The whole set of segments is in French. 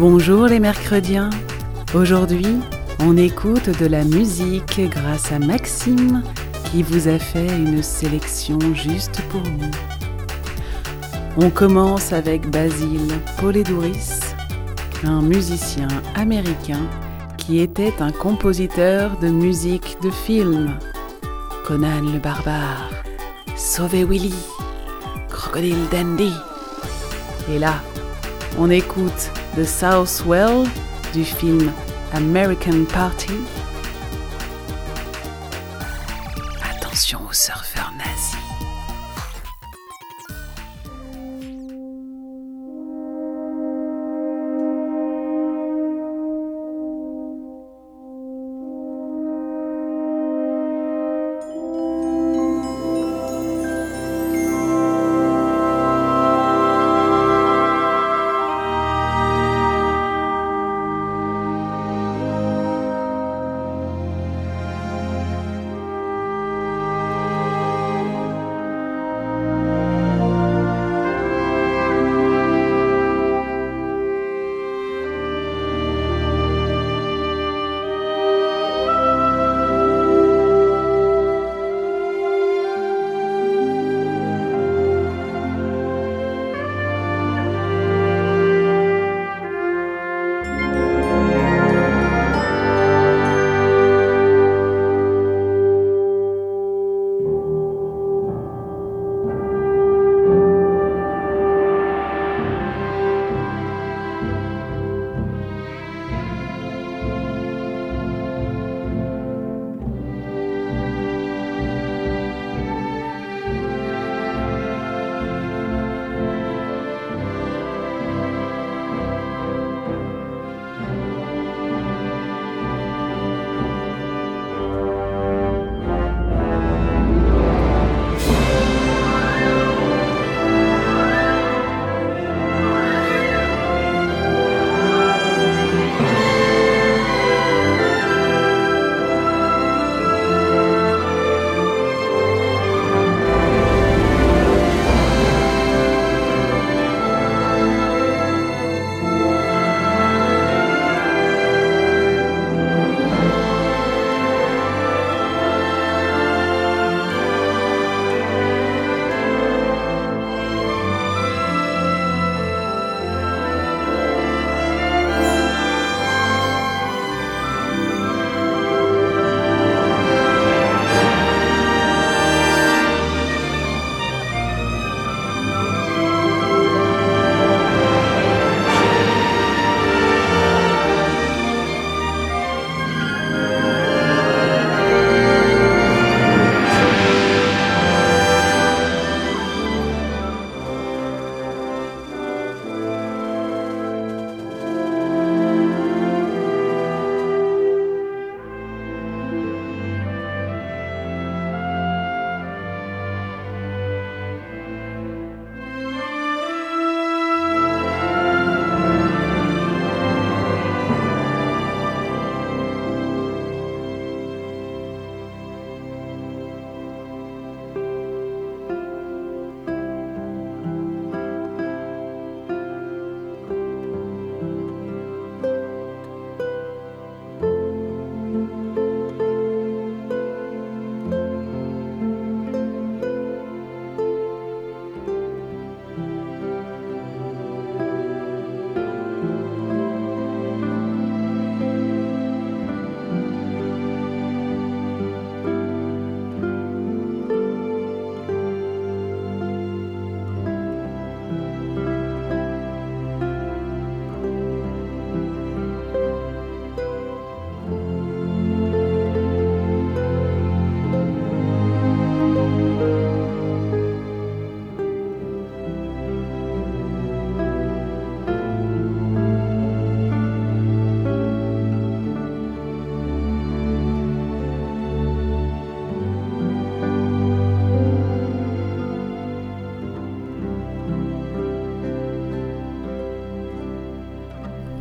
Bonjour les mercrediens. Aujourd'hui, on écoute de la musique grâce à Maxime qui vous a fait une sélection juste pour nous. On commence avec Basile Poledouris, un musicien américain qui était un compositeur de musique de film. Conan le barbare, Sauver Willy, Crocodile Dandy. Et là, on écoute The Southwell du film American Party.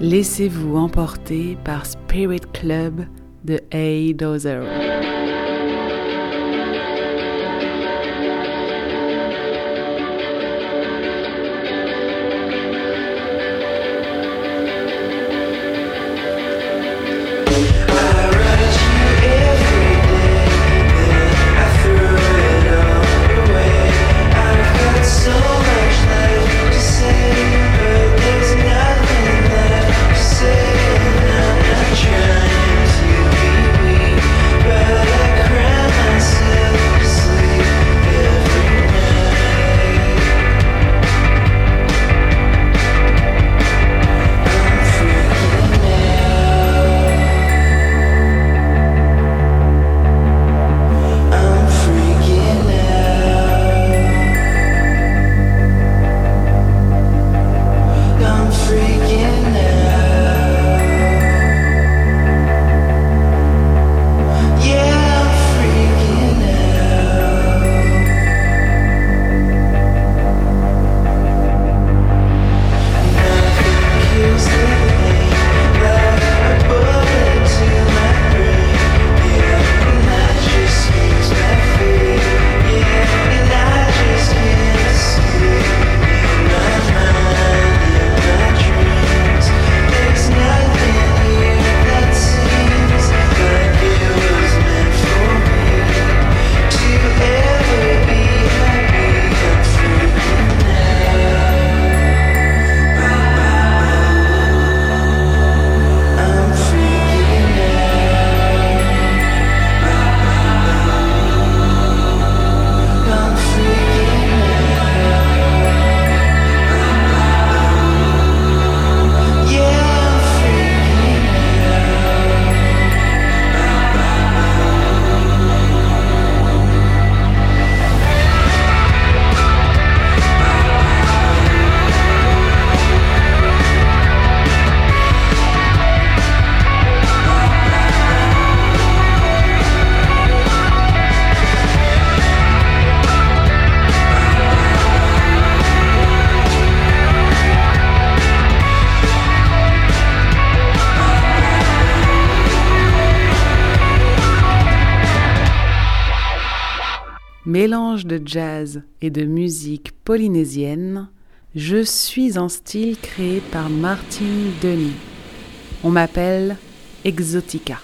Laissez-vous emporter par Spirit Club de A. Dozer. Mélange de jazz et de musique polynésienne, je suis en style créé par Martin Denis. On m'appelle Exotica.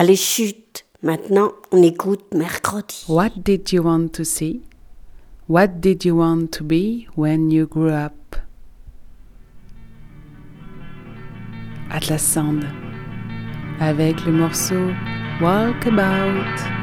Allez, chute. Maintenant, on écoute mercredi. What did you want to see? What did you want to be when you grew up? Atlas Sand avec le morceau Walkabout.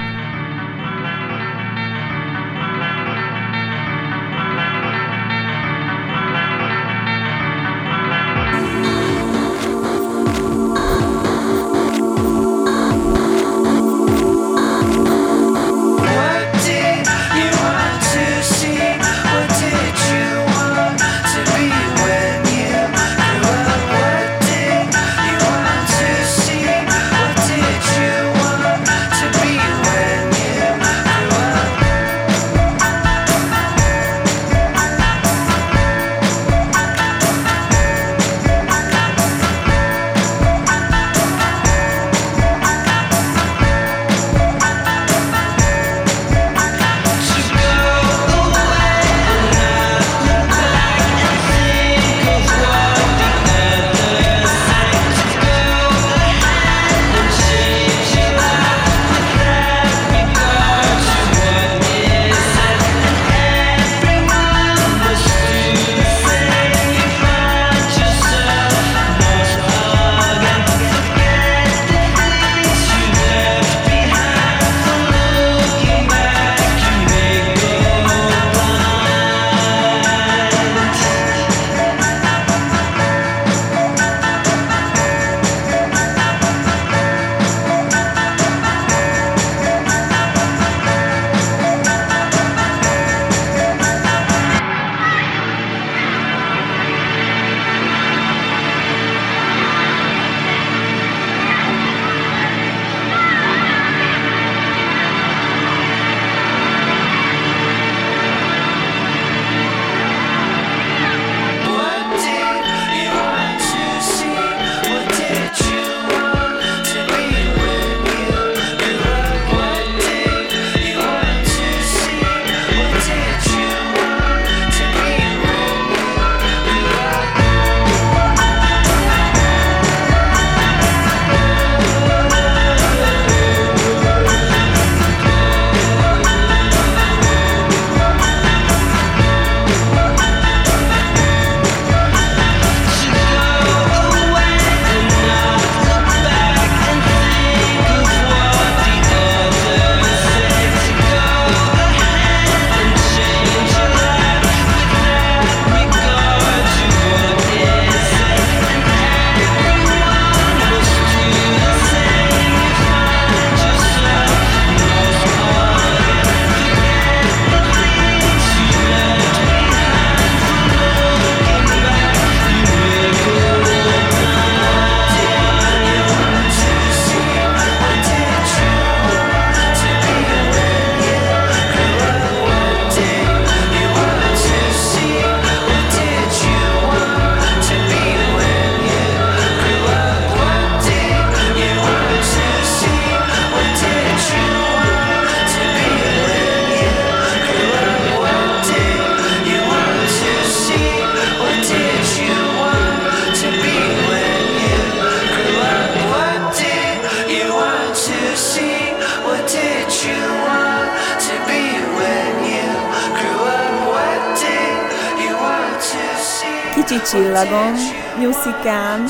Kicsi csillagom, nyuszikám,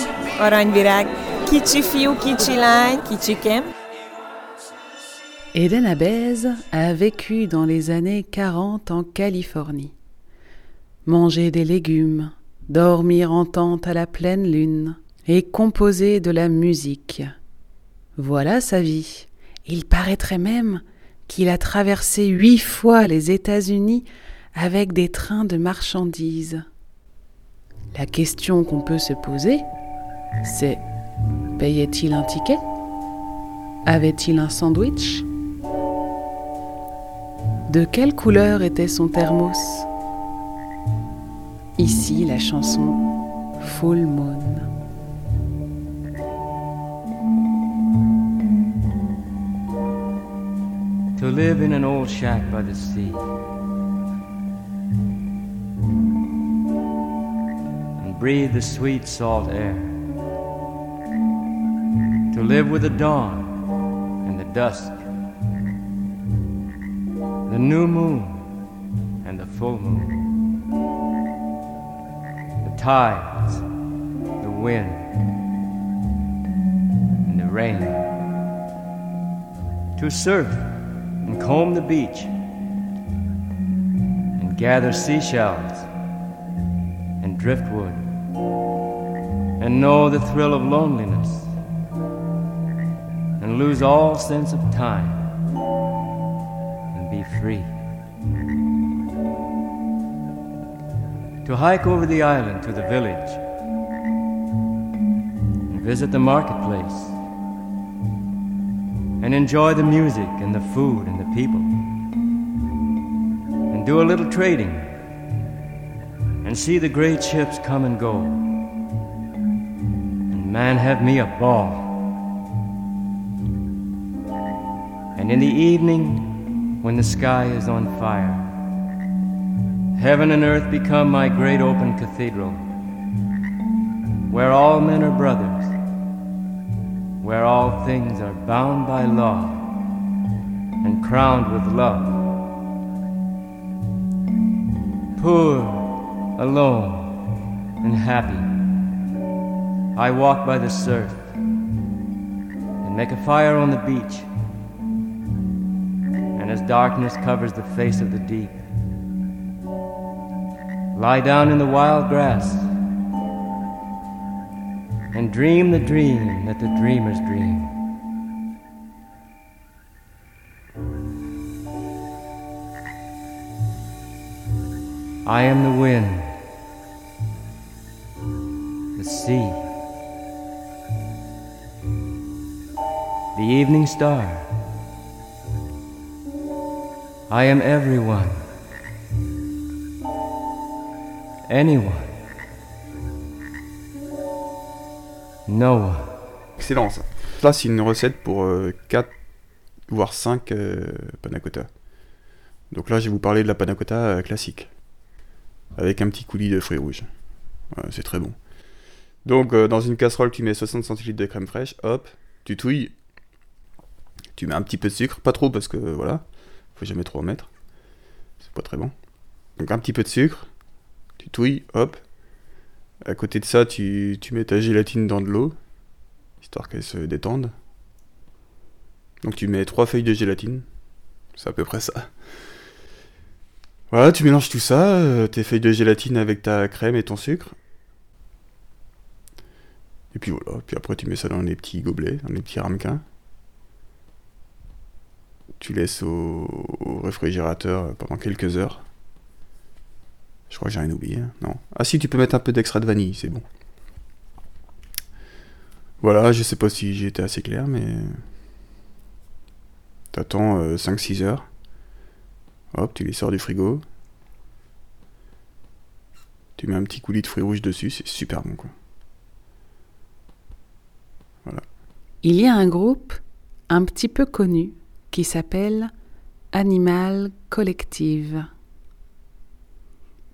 a vécu dans les années 40 en Californie. Manger des légumes, dormir en tente à la pleine lune et composer de la musique. Voilà sa vie. Il paraîtrait même qu'il a traversé huit fois les États-Unis avec des trains de marchandises. La question qu'on peut se poser, c'est payait-il un ticket? Avait-il un sandwich? De quelle couleur était son thermos? Ici la chanson Full Moon. To live in an old shack by the sea breathe the sweet salt air. To live with the dawn and the dusk, the new moon and the full moon, the tides, the wind, and the rain, to surf and comb the beach and gather seashells and driftwood and know the thrill of loneliness and lose all sense of time and be free. To hike over the island to the village and visit the marketplace and enjoy the music and the food and the people and do a little trading and see the great ships come and go. And man, have me a ball. And in the evening, when the sky is on fire, heaven and earth become my great open cathedral, where all men are brothers, where all things are bound by law and crowned with love. Poor, alone, and happy, I walk by the surf and make a fire on the beach. And as darkness covers the face of the deep, lie down in the wild grass and dream the dream that the dreamers dream. I am the wind, the sea, the evening star. I am everyone, anyone, no one. Excellent ça. Là, c'est une recette pour 4 voire 5 panna cotta. Donc là, je vais vous parler de la panna cotta euh, classique. Avec un petit coulis de fruits rouges. C'est très bon. Donc, euh, dans une casserole, tu mets 60 centilitres de crème fraîche, hop, tu touilles. Tu mets un petit peu de sucre, pas trop parce que voilà, faut jamais trop en mettre. C'est pas très bon. Donc, un petit peu de sucre, tu touilles, hop. À côté de ça, tu, mets ta gélatine dans de l'eau, histoire qu'elle se détende. Donc, tu mets trois feuilles de gélatine, c'est à peu près ça. Voilà, tu mélanges tout ça, euh, tes feuilles de gélatine avec ta crème et ton sucre. Et puis voilà, puis après tu mets ça dans les petits gobelets, dans les petits ramequins. Tu laisses au, réfrigérateur pendant quelques heures. Je crois que j'ai rien oublié, hein. non. Ah si, tu peux mettre un peu d'extrait de vanille, c'est bon. Voilà, je sais pas si j'ai été assez clair, mais... T'attends euh, 5-6 heures. Hop, tu les sors du frigo. Tu mets un petit coulis de fruits rouges dessus, c'est super bon quoi. Voilà. Il y a un groupe un petit peu connu qui s'appelle Animal Collective.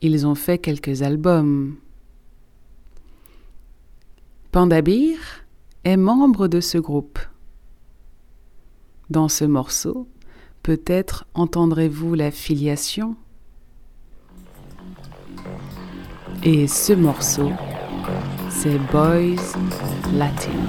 Ils ont fait quelques albums. Pandabir est membre de ce groupe. Dans ce morceau, peut-être entendrez-vous la filiation. Et ce morceau, c'est Boys Latin.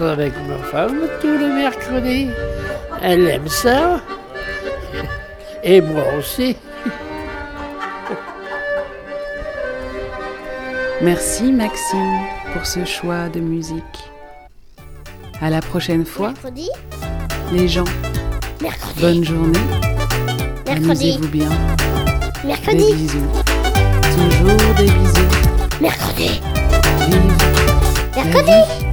Avec ma femme tous les mercredis. Elle aime ça. Et moi aussi. Merci Maxime pour ce choix de musique. À la prochaine fois, Mercredi les gens. Mercredi. Bonne journée. Mercredi. Amusez-vous bien. Des Mercredi. bisous. Toujours des bisous. Mercredi. Vive la Mercredi. vie.